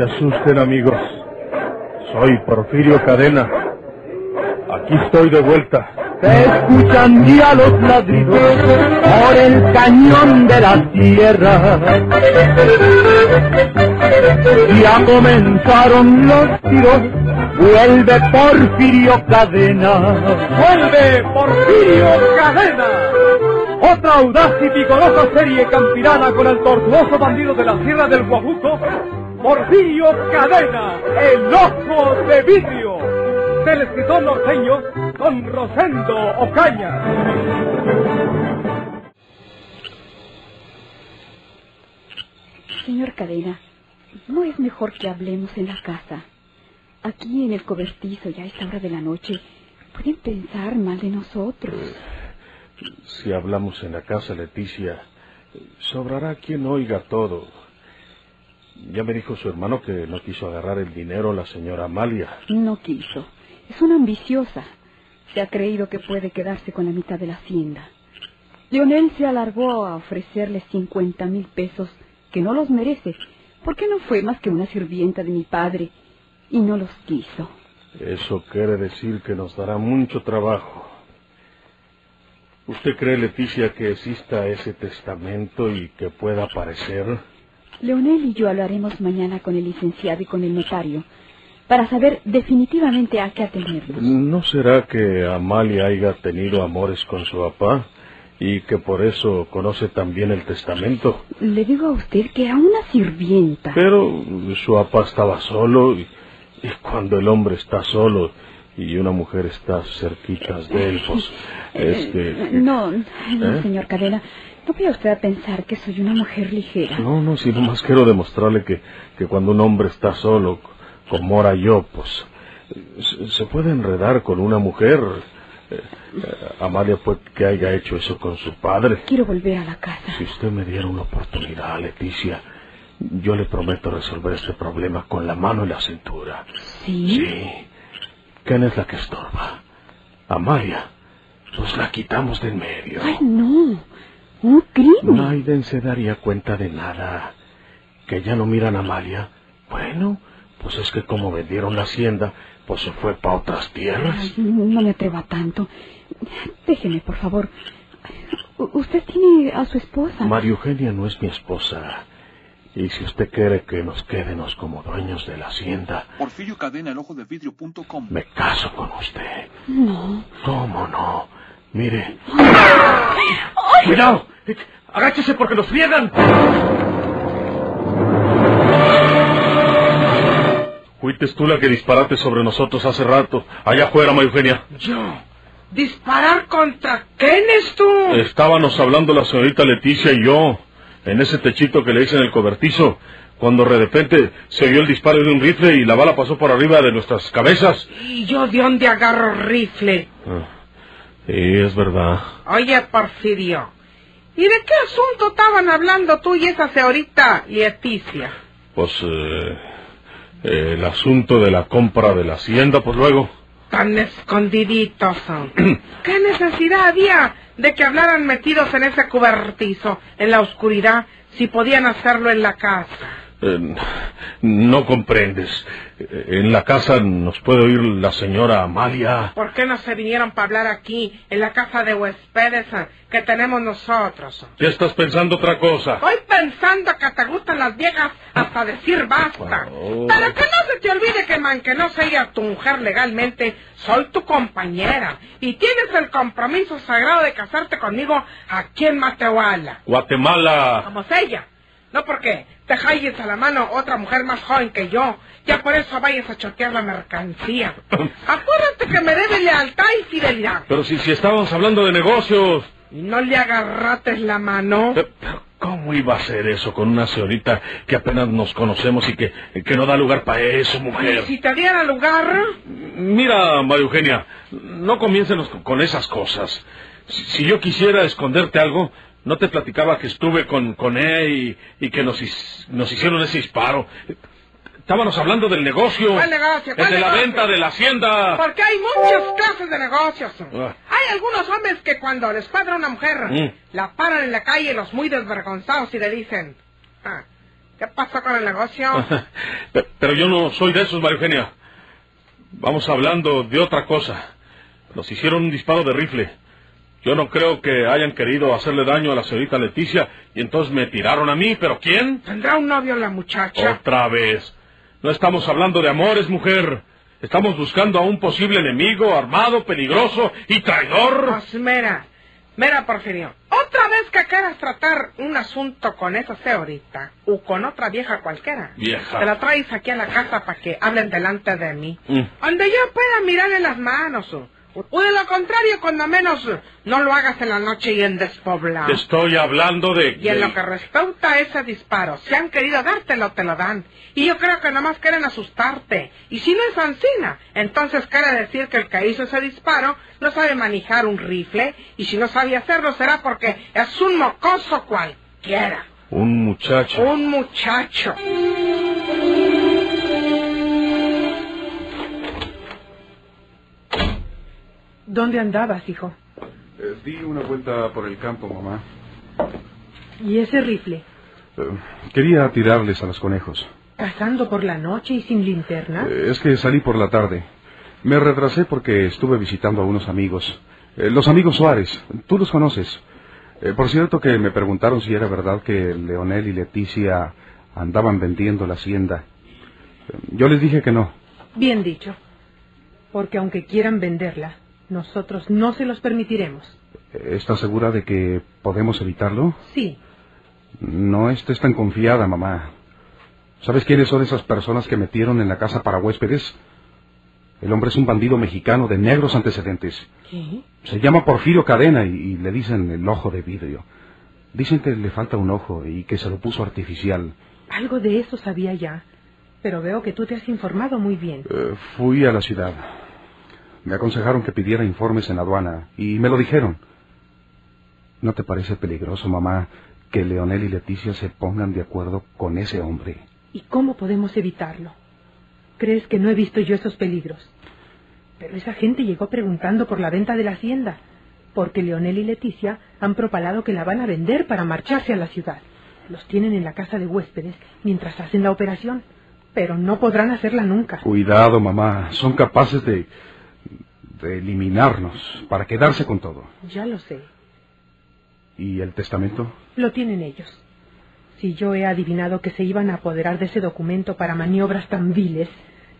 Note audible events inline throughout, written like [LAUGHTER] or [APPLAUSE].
se asusten, amigos. Soy Porfirio Cadena. Aquí estoy de vuelta. Se escuchan ya los ladridos por el cañón de la tierra. Ya comenzaron los tiros, vuelve Porfirio Cadena. ¡Vuelve Porfirio Cadena! Otra audaz y vigorosa serie campirana con el tortuoso bandido de la Sierra del Guajuco, Porfirio Cadena, el ojo de vidrio, del escritor norteño Don Rosendo Ocaña. Señor Cadena, ¿no es mejor que hablemos en la casa? Aquí en el cobertizo, ya a esta hora de la noche, pueden pensar mal de nosotros. Si hablamos en la casa, Leticia, sobrará quien oiga todo. Ya me dijo su hermano que no quiso agarrar el dinero la señora Amalia. No quiso. Es una ambiciosa. Se ha creído que puede quedarse con la mitad de la hacienda. Leonel se alargó a ofrecerle cincuenta mil pesos, que no los merece, porque no fue más que una sirvienta de mi padre, y no los quiso. Eso quiere decir que nos dará mucho trabajo. ¿Usted cree, Leticia, que exista ese testamento y que pueda aparecer? Leonel y yo hablaremos mañana con el licenciado y con el notario para saber definitivamente a qué atenernos. ¿No será que Amalia haya tenido amores con su papá y que por eso conoce también el testamento? Le digo a usted que era una sirvienta. Pero su papá estaba solo y, y cuando el hombre está solo y una mujer está cerquita de él, pues es que... Eh, No, no, ¿Eh? señor Cadena. No vaya usted a pensar que soy una mujer ligera. No, no, sino más quiero demostrarle que, que cuando un hombre está solo, como ahora yo, pues se, se puede enredar con una mujer. Eh, eh, Amalia puede que haya hecho eso con su padre. Quiero volver a la casa. Si usted me diera una oportunidad, Leticia, yo le prometo resolver este problema con la mano en la cintura. ¿Sí? Sí. ¿Quién es la que estorba? Amalia. Pues la quitamos de en medio. Ay, no. Un crimen. Naiden se daría cuenta de nada. Que ya no miran a Amalia. Bueno, pues es que como vendieron la hacienda, pues se fue para otras tierras. Ay, no me atreva tanto. Déjeme, por favor. U- ¿Usted tiene a su esposa? María Eugenia no es mi esposa. Y si usted quiere que nos quedemos como dueños de la hacienda, Porfirio Cadena, el ojo de vidrio.com. me caso con usted. No. ¿Cómo no? Mire. ¡Cuidado! ¡Agáchese porque nos friegan! Fuiste tú la que disparaste sobre nosotros hace rato. Allá afuera, María Eugenia. Yo. ¿Disparar contra quién es tú? Estábamos hablando la señorita Leticia y yo, en ese techito que le hice en el cobertizo, cuando de repente se oyó el disparo de un rifle y la bala pasó por arriba de nuestras cabezas. ¿Y yo de dónde agarro rifle? Ah, sí, es verdad. Oye, Porfirio. ¿Y de qué asunto estaban hablando tú y esa señorita Leticia? Pues eh, el asunto de la compra de la hacienda, pues luego. Tan escondiditos son. [CLEARS THROAT] ¿Qué necesidad había de que hablaran metidos en ese cubertizo, en la oscuridad, si podían hacerlo en la casa? Eh, no comprendes. En la casa nos puede oír la señora Amalia. ¿Por qué no se vinieron para hablar aquí, en la casa de huéspedes eh, que tenemos nosotros? ¿Qué estás pensando otra cosa? Estoy pensando que te gustan las viejas hasta decir basta. Oh. Pero que no se te olvide que, man, que no sea tu mujer legalmente, soy tu compañera. Y tienes el compromiso sagrado de casarte conmigo aquí en Matehuala. Guatemala. Como ella. No porque te halles a la mano otra mujer más joven que yo. Ya por eso vayas a chotear la mercancía. [LAUGHS] Acuérdate que me debe lealtad y fidelidad. Pero si, si estábamos hablando de negocios. Y no le agarrates la mano. Pero, pero, ¿cómo iba a ser eso con una señorita que apenas nos conocemos y que, que no da lugar para eso, Y mujer? si te diera lugar... Mira, María Eugenia, no comiencenos con, con esas cosas. Si, si yo quisiera esconderte algo, no te platicaba que estuve con, con él y, y que nos, his- nos hicieron ese disparo. Estábamos hablando del negocio. ¿Cuál negocio? El ¿Cuál de la venta de la hacienda. Porque hay muchas clases de negocios. Ah. Hay algunos hombres que cuando les padra una mujer, Mm. la paran en la calle los muy desvergonzados y le dicen, "Ah, ¿Qué pasó con el negocio? [LAUGHS] Pe- Pero yo no soy de esos, María Eugenia. Vamos hablando de otra cosa. Nos hicieron un disparo de rifle. Yo no creo que hayan querido hacerle daño a la señorita Leticia y entonces me tiraron a mí, pero ¿quién? ¿Tendrá un novio la muchacha? Otra vez. No estamos hablando de amores, mujer. Estamos buscando a un posible enemigo armado, peligroso y traidor. Pues mira, mira, Porfirio. Otra vez que quieras tratar un asunto con esa señorita o con otra vieja cualquiera. Vieja. Te la traes aquí a la casa para que hablen delante de mí. Mm. Donde yo pueda mirarle las manos. O, o de lo contrario, cuando menos no lo hagas en la noche y en despoblado. Te estoy hablando de... Y en de- lo que respecta a ese disparo, si han querido dártelo, te lo dan. Y yo creo que nomás quieren asustarte. Y si no es Ancina, entonces quiere decir que el que hizo ese disparo no sabe manejar un rifle. Y si no sabe hacerlo, será porque es un mocoso cualquiera. Un muchacho. Un muchacho. ¿Dónde andabas, hijo? Eh, di una vuelta por el campo, mamá. ¿Y ese rifle? Eh, quería tirarles a los conejos. ¿Cazando por la noche y sin linterna? Eh, es que salí por la tarde. Me retrasé porque estuve visitando a unos amigos. Los amigos Suárez. Tú los conoces. Por cierto que me preguntaron si era verdad que Leonel y Leticia andaban vendiendo la hacienda. Yo les dije que no. Bien dicho. Porque aunque quieran venderla, nosotros no se los permitiremos. ¿Estás segura de que podemos evitarlo? Sí, No estés tan confiada, mamá. ¿Sabes quiénes son esas personas que metieron en la casa para huéspedes? El hombre es un bandido mexicano de negros antecedentes. ¿qué? Se llama Porfirio Cadena y, y le dicen el ojo de vidrio. Dicen que le falta un ojo y que se lo puso artificial. Algo de eso sabía ya. Pero veo que tú te has informado muy bien. Eh, fui a la ciudad. Me aconsejaron que pidiera informes en la aduana y me lo dijeron. ¿No te parece peligroso, mamá, que Leonel y Leticia se pongan de acuerdo con ese hombre? ¿Y cómo podemos evitarlo? ¿Crees que no he visto yo esos peligros? Pero esa gente llegó preguntando por la venta de la hacienda, porque Leonel y Leticia han propalado que la van a vender para marcharse a la ciudad. Los tienen en la casa de huéspedes mientras hacen la operación, pero no podrán hacerla nunca. Cuidado, mamá. Son capaces de... de eliminarnos para quedarse con todo. Ya lo sé, ¿Y el testamento? lo tienen ellos. Si yo he adivinado que se iban a apoderar de ese documento para maniobras tan viles,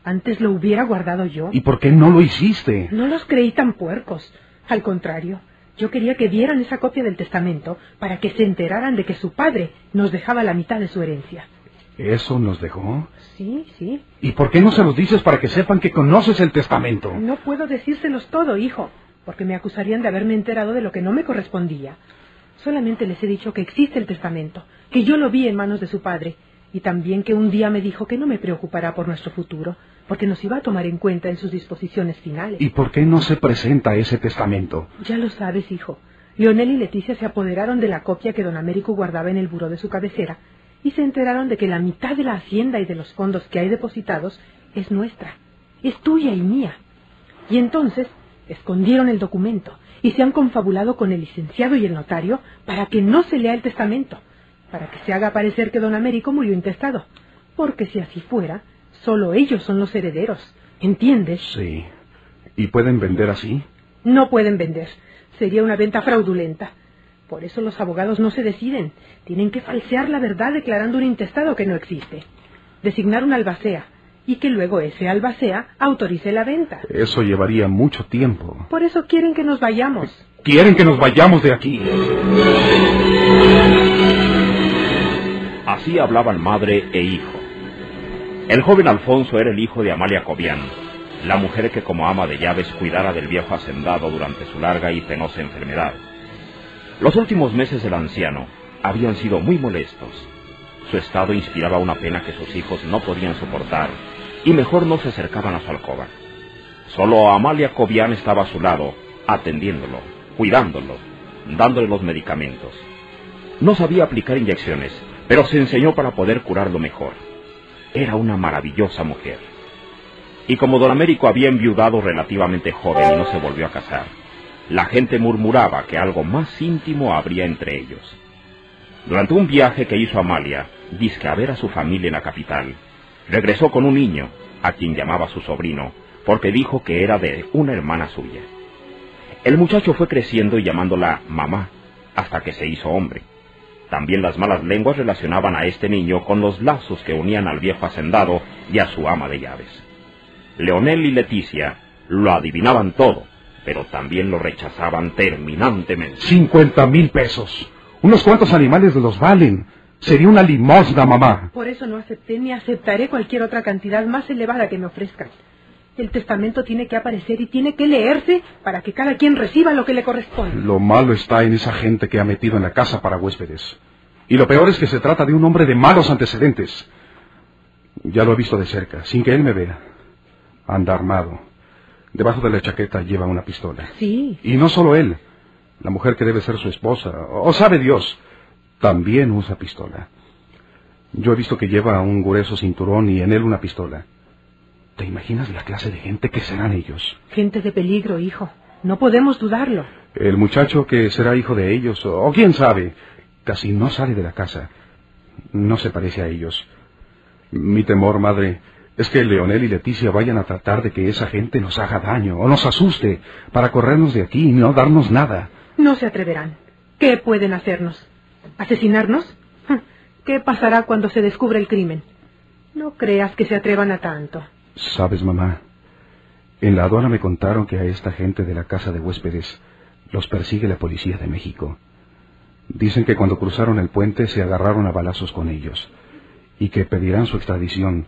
antes lo hubiera guardado yo. ¿Y por qué no lo hiciste? No los creí tan puercos. Al contrario, yo quería que dieran esa copia del testamento para que se enteraran de que su padre nos dejaba la mitad de su herencia. ¿Eso nos dejó? Sí, sí. ¿Y por qué no se los dices para que sepan que conoces el testamento? No puedo decírselos todo, hijo, porque me acusarían de haberme enterado de lo que no me correspondía. Solamente les he dicho que existe el testamento, que yo lo vi en manos de su padre, y también que un día me dijo que no me preocupará por nuestro futuro, porque nos iba a tomar en cuenta en sus disposiciones finales. ¿Y por qué no se presenta ese testamento? Ya lo sabes, hijo. Leonel y Leticia se apoderaron de la copia que don Américo guardaba en el buró de su cabecera y se enteraron de que la mitad de la hacienda y de los fondos que hay depositados es nuestra, es tuya y mía. Y entonces escondieron el documento y se han confabulado con el licenciado y el notario para que no se lea el testamento, para que se haga parecer que don Américo murió intestado, porque si así fuera, solo ellos son los herederos. ¿Entiendes? Sí. ¿Y pueden vender así? No pueden vender. Sería una venta fraudulenta. Por eso los abogados no se deciden. Tienen que falsear la verdad declarando un intestado que no existe. Designar un albacea y que luego ese albacea autorice la venta. Eso llevaría mucho tiempo. Por eso quieren que nos vayamos. Quieren que nos vayamos de aquí. Así hablaban madre e hijo. El joven Alfonso era el hijo de Amalia Cobian, la mujer que como ama de llaves cuidara del viejo hacendado durante su larga y penosa enfermedad. Los últimos meses del anciano habían sido muy molestos. Su estado inspiraba una pena que sus hijos no podían soportar y mejor no se acercaban a su alcoba. Solo Amalia Cobian estaba a su lado, atendiéndolo, cuidándolo, dándole los medicamentos. No sabía aplicar inyecciones, pero se enseñó para poder curarlo mejor. Era una maravillosa mujer. Y como don Américo había enviudado relativamente joven y no se volvió a casar, la gente murmuraba que algo más íntimo habría entre ellos. Durante un viaje que hizo Amalia, disque a ver a su familia en la capital, regresó con un niño, a quien llamaba su sobrino, porque dijo que era de una hermana suya. El muchacho fue creciendo y llamándola mamá, hasta que se hizo hombre. También las malas lenguas relacionaban a este niño con los lazos que unían al viejo hacendado y a su ama de llaves. Leonel y Leticia lo adivinaban todo, pero también lo rechazaban terminantemente. Cincuenta mil pesos. Unos cuantos animales los valen. Sería una limosna, mamá. Por eso no acepté ni aceptaré cualquier otra cantidad más elevada que me ofrezcan. El testamento tiene que aparecer y tiene que leerse para que cada quien reciba lo que le corresponde. Lo malo está en esa gente que ha metido en la casa para huéspedes. Y lo peor es que se trata de un hombre de malos antecedentes. Ya lo he visto de cerca, sin que él me vea. Anda armado. Debajo de la chaqueta lleva una pistola. Sí. Y no solo él. La mujer que debe ser su esposa, o sabe Dios, también usa pistola. Yo he visto que lleva un grueso cinturón y en él una pistola. ¿Te imaginas la clase de gente que serán ellos? Gente de peligro, hijo. No podemos dudarlo. El muchacho que será hijo de ellos, o quién sabe, casi no sale de la casa. No se parece a ellos. Mi temor, madre, es que Leonel y Leticia vayan a tratar de que esa gente nos haga daño o nos asuste para corrernos de aquí y no darnos nada. No se atreverán. ¿Qué pueden hacernos? ¿Asesinarnos? ¿Qué pasará cuando se descubra el crimen? No creas que se atrevan a tanto. Sabes, mamá, en la aduana me contaron que a esta gente de la casa de huéspedes los persigue la policía de México. Dicen que cuando cruzaron el puente se agarraron a balazos con ellos y que pedirán su extradición.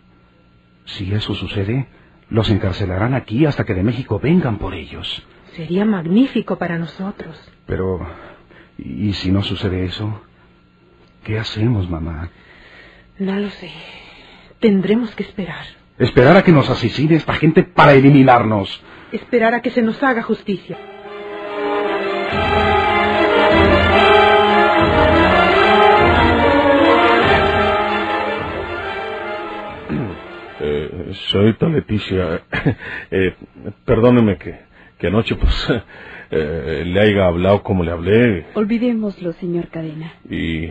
Si eso sucede, los encarcelarán aquí hasta que de México vengan por ellos. Sería magnífico para nosotros. Pero, ¿y si no sucede eso? ¿Qué hacemos, mamá? No lo sé. Tendremos que esperar. Esperar a que nos asesine esta gente para eliminarnos. Esperar a que se nos haga justicia. Señorita Leticia, eh, perdóneme que, que anoche pues [LAUGHS] eh, le haya hablado como le hablé Olvidémoslo, señor Cadena. y,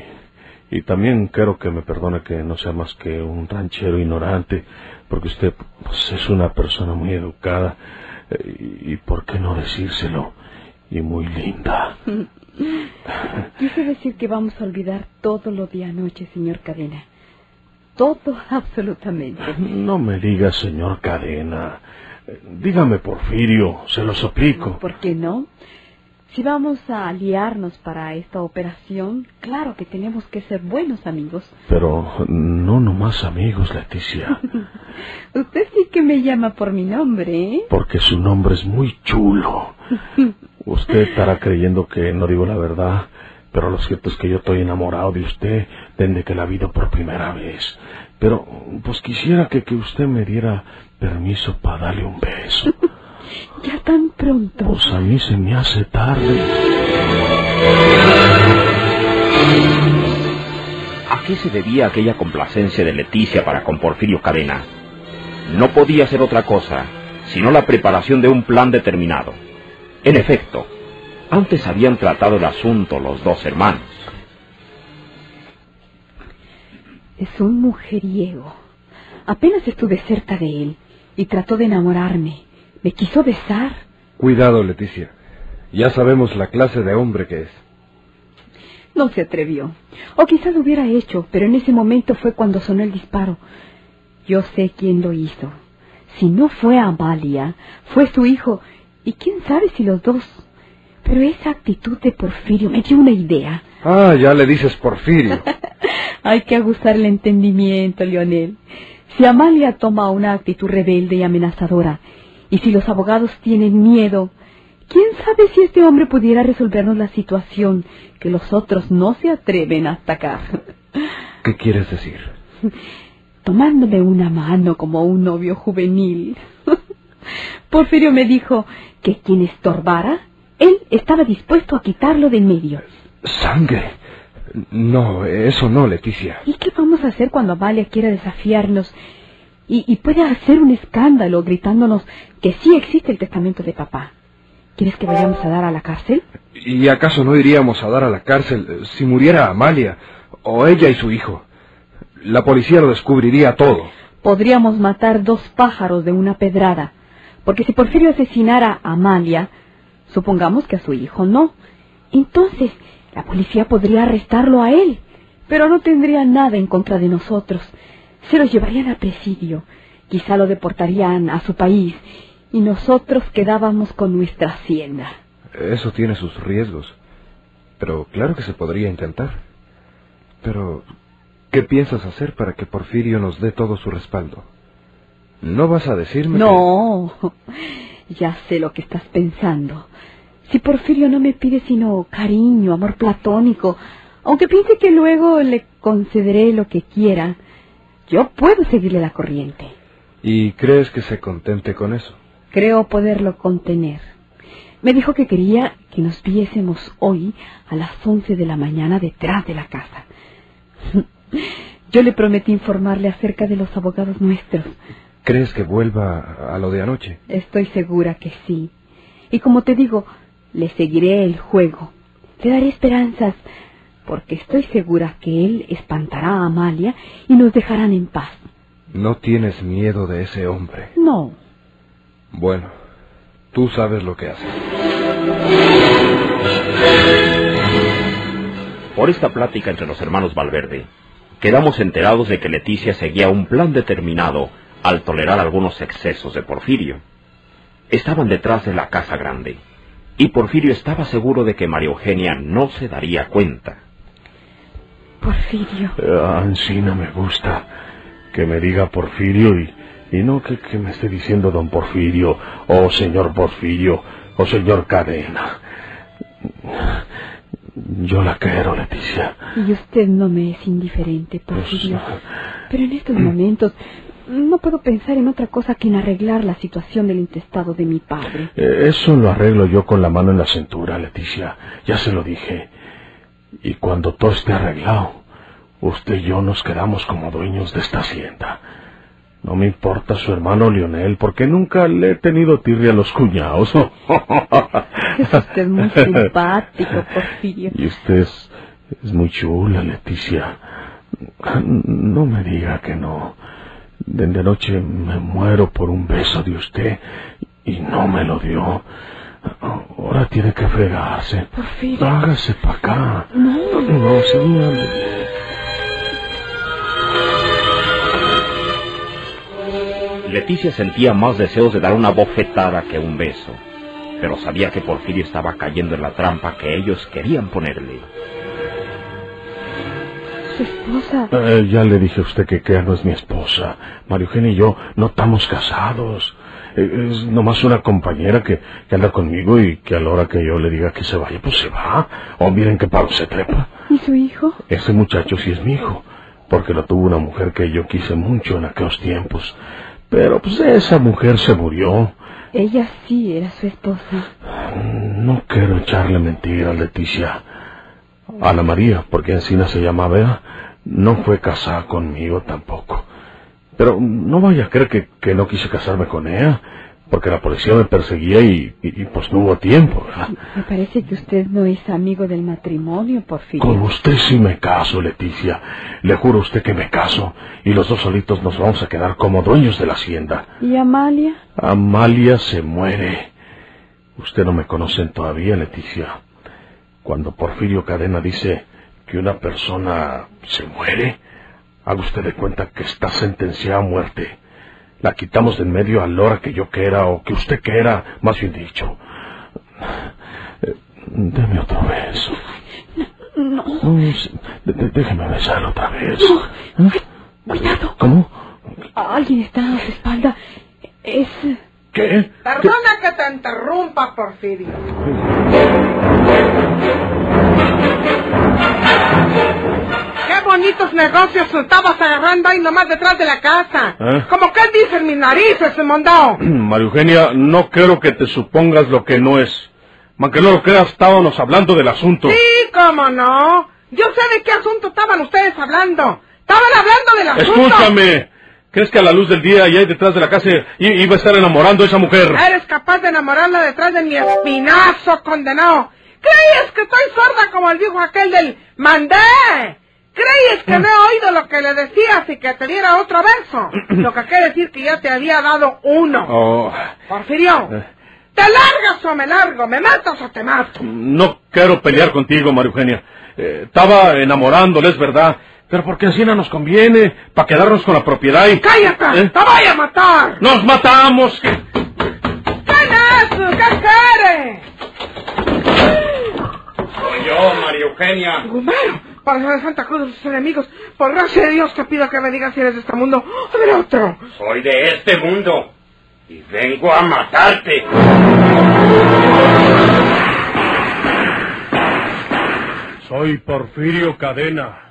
y también quiero que me perdone que no sea más que un ranchero ignorante, porque usted pues, es una persona muy educada eh, y, y por qué no decírselo, y muy linda. [LAUGHS] Quise decir que vamos a olvidar todo lo de anoche, señor Cadena. Todo, [LAUGHS] absolutamente. No me diga, señor Cadena. Dígame, Porfirio, se lo suplico. ¿Por qué no? Si vamos a aliarnos para esta operación, claro que tenemos que ser buenos amigos. Pero no nomás amigos, Leticia, [LAUGHS] Usted sí que me llama por mi nombre, ¿eh? porque su nombre es muy chulo. [LAUGHS] Usted estará creyendo que no digo la verdad, pero lo cierto es que yo estoy enamorado de usted desde que la vi por primera vez. Pero, pues quisiera que, que usted me diera permiso para darle un beso. [LAUGHS] Ya tan pronto. Pues a mí se me hace tarde. ¿A qué se debía aquella complacencia de Leticia para con Porfirio Cadena? No podía ser otra cosa, sino la preparación de un plan determinado. En efecto, antes habían tratado el asunto los dos hermanos. Es un mujeriego. Apenas estuve cerca de él y trató de enamorarme. Me quiso besar. Cuidado, Leticia. Ya sabemos la clase de hombre que es. No se atrevió. O quizás lo hubiera hecho, pero en ese momento fue cuando sonó el disparo. Yo sé quién lo hizo. Si no fue Amalia, fue su hijo. Y quién sabe si los dos. Pero esa actitud de Porfirio me dio una idea. Ah, ya le dices Porfirio. [LAUGHS] Hay que aguzar el entendimiento, Leonel. Si Amalia toma una actitud rebelde y amenazadora, y si los abogados tienen miedo, ¿quién sabe si este hombre pudiera resolvernos la situación que los otros no se atreven a atacar? [LAUGHS] ¿Qué quieres decir? [LAUGHS] Tomándome una mano como un novio juvenil. Porfirio me dijo que quien estorbara, él estaba dispuesto a quitarlo de en medio. ¿Sangre? No, eso no, Leticia. ¿Y qué vamos a hacer cuando Amalia quiera desafiarnos y, y pueda hacer un escándalo gritándonos que sí existe el testamento de papá? ¿Quieres que vayamos a dar a la cárcel? ¿Y acaso no iríamos a dar a la cárcel eh, si muriera Amalia o ella y su hijo? La policía lo descubriría todo. Podríamos matar dos pájaros de una pedrada, porque si Porfirio asesinara a Amalia, supongamos que a su hijo no, entonces la policía podría arrestarlo a él, pero no tendría nada en contra de nosotros. Se lo llevarían a presidio, quizá lo deportarían a su país y nosotros quedábamos con nuestra hacienda. Eso tiene sus riesgos. Pero claro que se podría intentar. Pero, ¿qué piensas hacer para que Porfirio nos dé todo su respaldo? ¿No vas a decirme No, [LAUGHS] ya sé lo que estás pensando. Si Porfirio no me pide sino cariño, amor platónico, aunque piense que luego le concederé lo que quiera, yo puedo seguirle la corriente. ¿Y crees que se contente con eso? Creo poderlo contener. Me dijo que quería que nos viésemos hoy a las once de la mañana detrás de la casa. [LAUGHS] Yo le prometí informarle acerca de los abogados nuestros. ¿Crees que vuelva a lo de anoche? Estoy segura que sí. Y como te digo, le seguiré el juego. Le daré esperanzas, porque estoy segura que él espantará a Amalia y nos dejarán en paz. ¿No tienes miedo de ese hombre? No. Bueno, tú sabes lo que haces. Por esta plática entre los hermanos Valverde, quedamos enterados de que Leticia seguía un plan determinado al tolerar algunos excesos de Porfirio. Estaban detrás de la casa grande, y Porfirio estaba seguro de que María Eugenia no se daría cuenta. Porfirio. Eh, Ancina me gusta que me diga Porfirio y, y no que, que me esté diciendo don Porfirio, o señor Porfirio, o señor Cadena. Yo la quiero, Leticia. Y usted no me es indiferente, Porfirio. Pero en estos momentos no puedo pensar en otra cosa que en arreglar la situación del intestado de mi padre. Eh, Eso lo arreglo yo con la mano en la cintura, Leticia. Ya se lo dije. Y cuando todo esté arreglado, usted y yo nos quedamos como dueños de esta hacienda. No me importa su hermano Lionel, porque nunca le he tenido tirria a los cuñados. Es usted muy [LAUGHS] simpático, Porfirio. Y usted es, es muy chula, Leticia. No me diga que no. Desde anoche me muero por un beso de usted y no me lo dio. Ahora tiene que fregarse. Porfirio. Hágase para acá. No. No, señor. Leticia sentía más deseos de dar una bofetada que un beso, pero sabía que Porfirio estaba cayendo en la trampa que ellos querían ponerle. Su esposa. Eh, ya le dije a usted que Kea no es mi esposa. María Eugenia y yo no estamos casados. Eh, Es nomás una compañera que, que anda conmigo y que a la hora que yo le diga que se vaya, pues se va. O miren qué palo se trepa. ¿Y su hijo? Ese muchacho sí es mi hijo, porque lo tuvo una mujer que yo quise mucho en aquellos tiempos. Pero pues esa mujer se murió. Ella sí era su esposa. No quiero echarle mentiras, Leticia. Ana María, porque Encina se llamaba ella, no fue casada conmigo tampoco. Pero no vaya a creer que, que no quise casarme con ella, porque la policía me perseguía y, y- y, pues no hubo tiempo, ¿verdad? Me parece que usted no es amigo del matrimonio, Porfirio. Con usted sí me caso, Leticia. Le juro a usted que me caso, y los dos solitos nos vamos a quedar como dueños de la hacienda. ¿Y Amalia? Amalia se muere. Usted no me conocen todavía, Leticia. Cuando Porfirio Cadena dice que una persona se muere, haga usted de cuenta que está sentenciada a muerte. La quitamos de en medio a la hora que yo quiera o que usted quiera, más bien dicho. Eh, Deme otro beso. No. No, déjeme besar otra vez. Cuidado. ¿Cómo? Alguien está a su espalda. Es... ¿Qué? Perdona que te interrumpa, Porfirio. Qué bonitos negocios estabas agarrando ahí nomás detrás de la casa. ¿Eh? Como que dicen mis narices, se mandó. [CLEARS THROAT] María Eugenia, no quiero que te supongas lo que no es. Aunque no lo creas, estábamos hablando del asunto. Sí, cómo no. Yo sé de qué asunto estaban ustedes hablando. Estaban hablando del asunto. Escúchame. ¿Crees que a la luz del día y ahí detrás de la casa iba a estar enamorando a esa mujer? Eres capaz de enamorarla detrás de mi espinazo, condenado. ¿Crees que estoy sorda como el viejo aquel del mandé? ¿Crees que no he oído lo que le decías y que te diera otro verso? [CLEARS THROAT] Lo que quiere decir que ya te había dado uno. Oh, Porfirio, eh, ¿te largas o me largo? ¿Me matas o te mato? no quiero pelear contigo, María Eugenia. Eh, estaba enamorándole, es verdad. Pero porque así no nos conviene, para quedarnos con la propiedad y... ¡Cállate! ¿Eh? ¡Te voy a matar! ¡Nos matamos! ¿Qué es eso? ¿Qué quieres? Soy yo, María Eugenia. Gumero, para la Santa Cruz de sus enemigos, por gracia de Dios te pido que me digas si eres de este mundo o del otro. Soy de este mundo. Y vengo a matarte. Soy Porfirio Cadena.